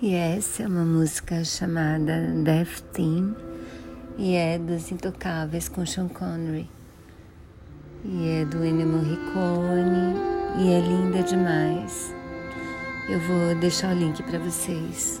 E essa é uma música chamada Death Team e é dos Intocáveis com Sean Connery. E é do Ennio Morricone e é linda demais. Eu vou deixar o link para vocês.